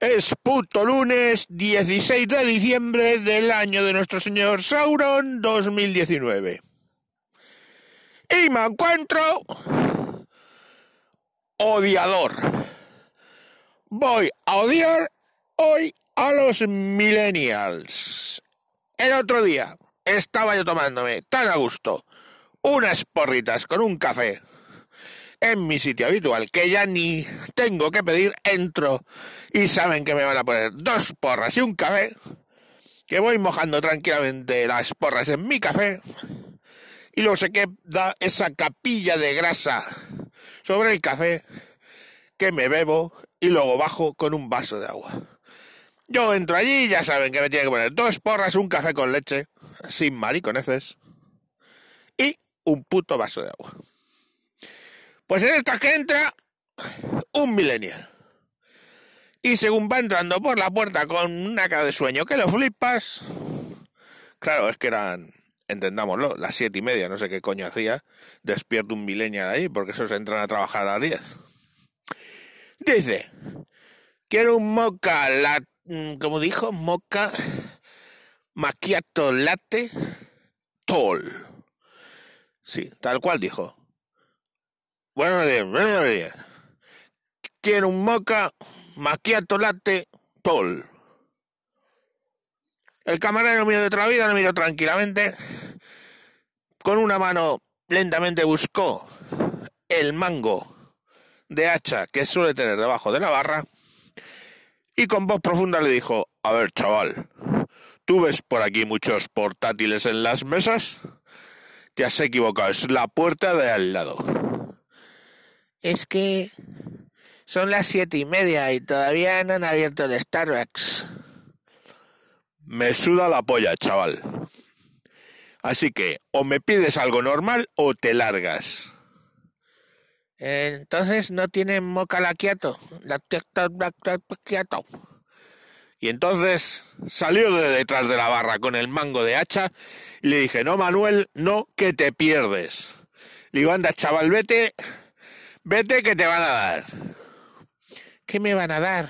Es puto lunes 16 de diciembre del año de nuestro señor Sauron 2019. Y me encuentro odiador. Voy a odiar hoy a los millennials. El otro día estaba yo tomándome tan a gusto unas porritas con un café en mi sitio habitual, que ya ni tengo que pedir, entro y saben que me van a poner dos porras y un café, que voy mojando tranquilamente las porras en mi café y luego se queda esa capilla de grasa sobre el café que me bebo y luego bajo con un vaso de agua. Yo entro allí, ya saben que me tiene que poner dos porras, un café con leche, sin mariconeces, y un puto vaso de agua. Pues en esta que entra un millennial. Y según va entrando por la puerta con una cara de sueño que lo flipas. Claro, es que eran, entendámoslo, las siete y media, no sé qué coño hacía. Despierto un millennial ahí, porque esos entran a trabajar a las diez. Dice, quiero un moca, mm, como dijo, moca macchiato latte tall. Sí, tal cual dijo. Buenos días, buenos días. Quiero un moca, macchiato latte, tol. El camarero mío de la vida lo miró tranquilamente. Con una mano lentamente buscó el mango de hacha que suele tener debajo de la barra. Y con voz profunda le dijo, a ver chaval, ¿tú ves por aquí muchos portátiles en las mesas? Te has equivocado, es la puerta de al lado. Es que son las siete y media y todavía no han abierto el Starbucks. Me suda la polla, chaval. Así que o me pides algo normal o te largas. Entonces no tienen moca laquiato. Y entonces salió de detrás de la barra con el mango de hacha y le dije, no Manuel, no, que te pierdes. Le digo, anda chaval, vete Vete que te van a dar. ¿Qué me van a dar?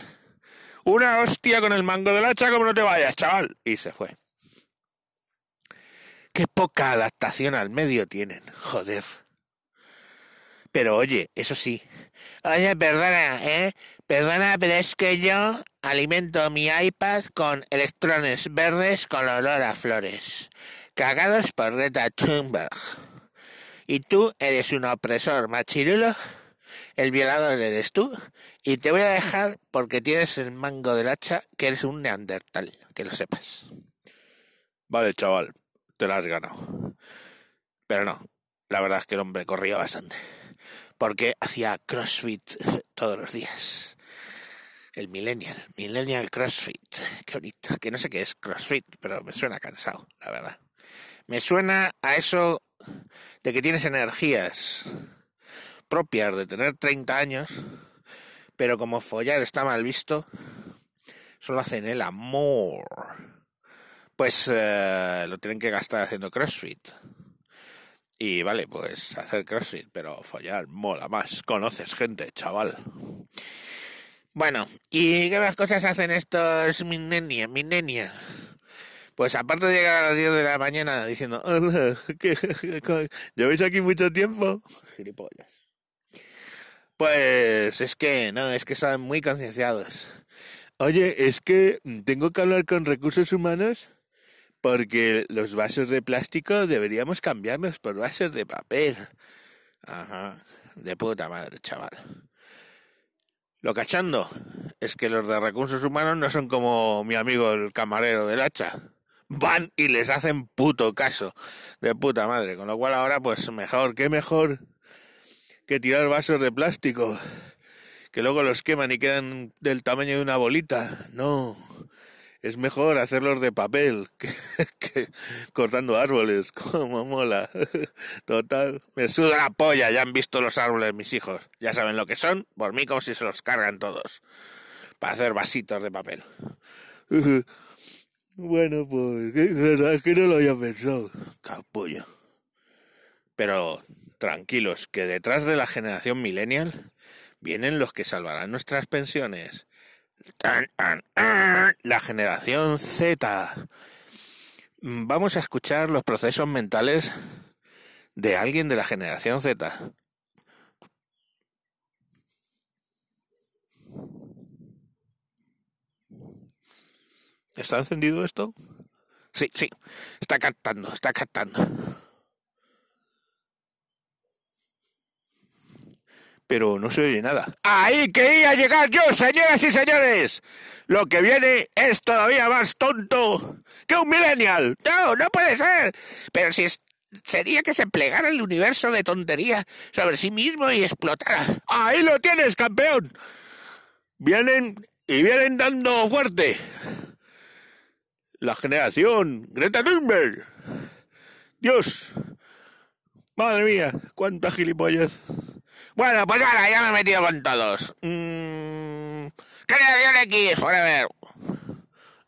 Una hostia con el mango del hacha como no te vayas, chaval. Y se fue. Qué poca adaptación al medio tienen, joder. Pero oye, eso sí. Oye, perdona, ¿eh? Perdona, pero es que yo alimento mi iPad con electrones verdes con olor a flores, cagados por Greta Thunberg. Y tú eres un opresor machirulo el violador eres tú y te voy a dejar porque tienes el mango del hacha que eres un neandertal, que lo sepas. Vale, chaval, te lo has ganado. Pero no, la verdad es que el hombre corría bastante. Porque hacía CrossFit todos los días. El Millennial, Millennial CrossFit. Qué bonito. Que no sé qué es CrossFit, pero me suena cansado, la verdad. Me suena a eso de que tienes energías propias de tener 30 años, pero como follar está mal visto, solo hacen el amor. Pues eh, lo tienen que gastar haciendo CrossFit. Y vale, pues hacer CrossFit, pero follar mola más. Conoces gente, chaval. Bueno, ¿y qué más cosas hacen estos minenia, minenia? Pues aparte de llegar a las 10 de la mañana diciendo, ¿lleváis aquí mucho tiempo? Gilipollas. Pues es que no, es que están muy concienciados. Oye, es que tengo que hablar con recursos humanos porque los vasos de plástico deberíamos cambiarlos por vasos de papel. Ajá, de puta madre, chaval. Lo cachando es que los de recursos humanos no son como mi amigo el camarero del hacha. Van y les hacen puto caso. De puta madre. Con lo cual ahora pues mejor, qué mejor que tirar vasos de plástico, que luego los queman y quedan del tamaño de una bolita. No, es mejor hacerlos de papel que, cortando árboles, como mola. Total, me suda la polla, ya han visto los árboles mis hijos, ya saben lo que son, por mí como si se los cargan todos, para hacer vasitos de papel. Bueno, pues, es verdad que no lo había pensado. Capullo. Pero tranquilos, que detrás de la generación millennial vienen los que salvarán nuestras pensiones. La generación Z. Vamos a escuchar los procesos mentales de alguien de la generación Z. ¿Está encendido esto? Sí, sí, está cantando, está cantando. Pero no se oye nada. Ahí quería llegar yo, señoras y señores. Lo que viene es todavía más tonto que un millennial. No, no puede ser. Pero si sería que se plegara el universo de tontería sobre sí mismo y explotara. Ahí lo tienes, campeón. Vienen y vienen dando fuerte. La generación Greta Thunberg. Dios. Madre mía, cuánta gilipollas. Bueno, pues ahora ya me he metido con todos. Mm, Generación X, forever.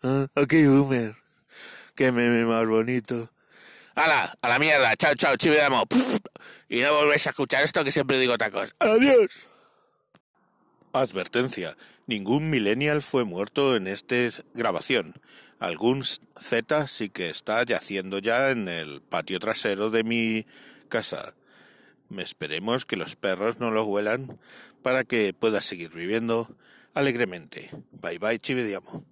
Ah, ok, boomer. Qué meme más bonito. ¡Hala! A la mierda. Chao, chao, chividamo. Y no volvéis a escuchar esto que siempre digo tacos. ¡Adiós! Advertencia. Ningún millennial fue muerto en esta grabación. Algún Z sí que está yaciendo ya en el patio trasero de mi casa. Esperemos que los perros no los huelan para que pueda seguir viviendo alegremente. Bye bye, Chividiamo.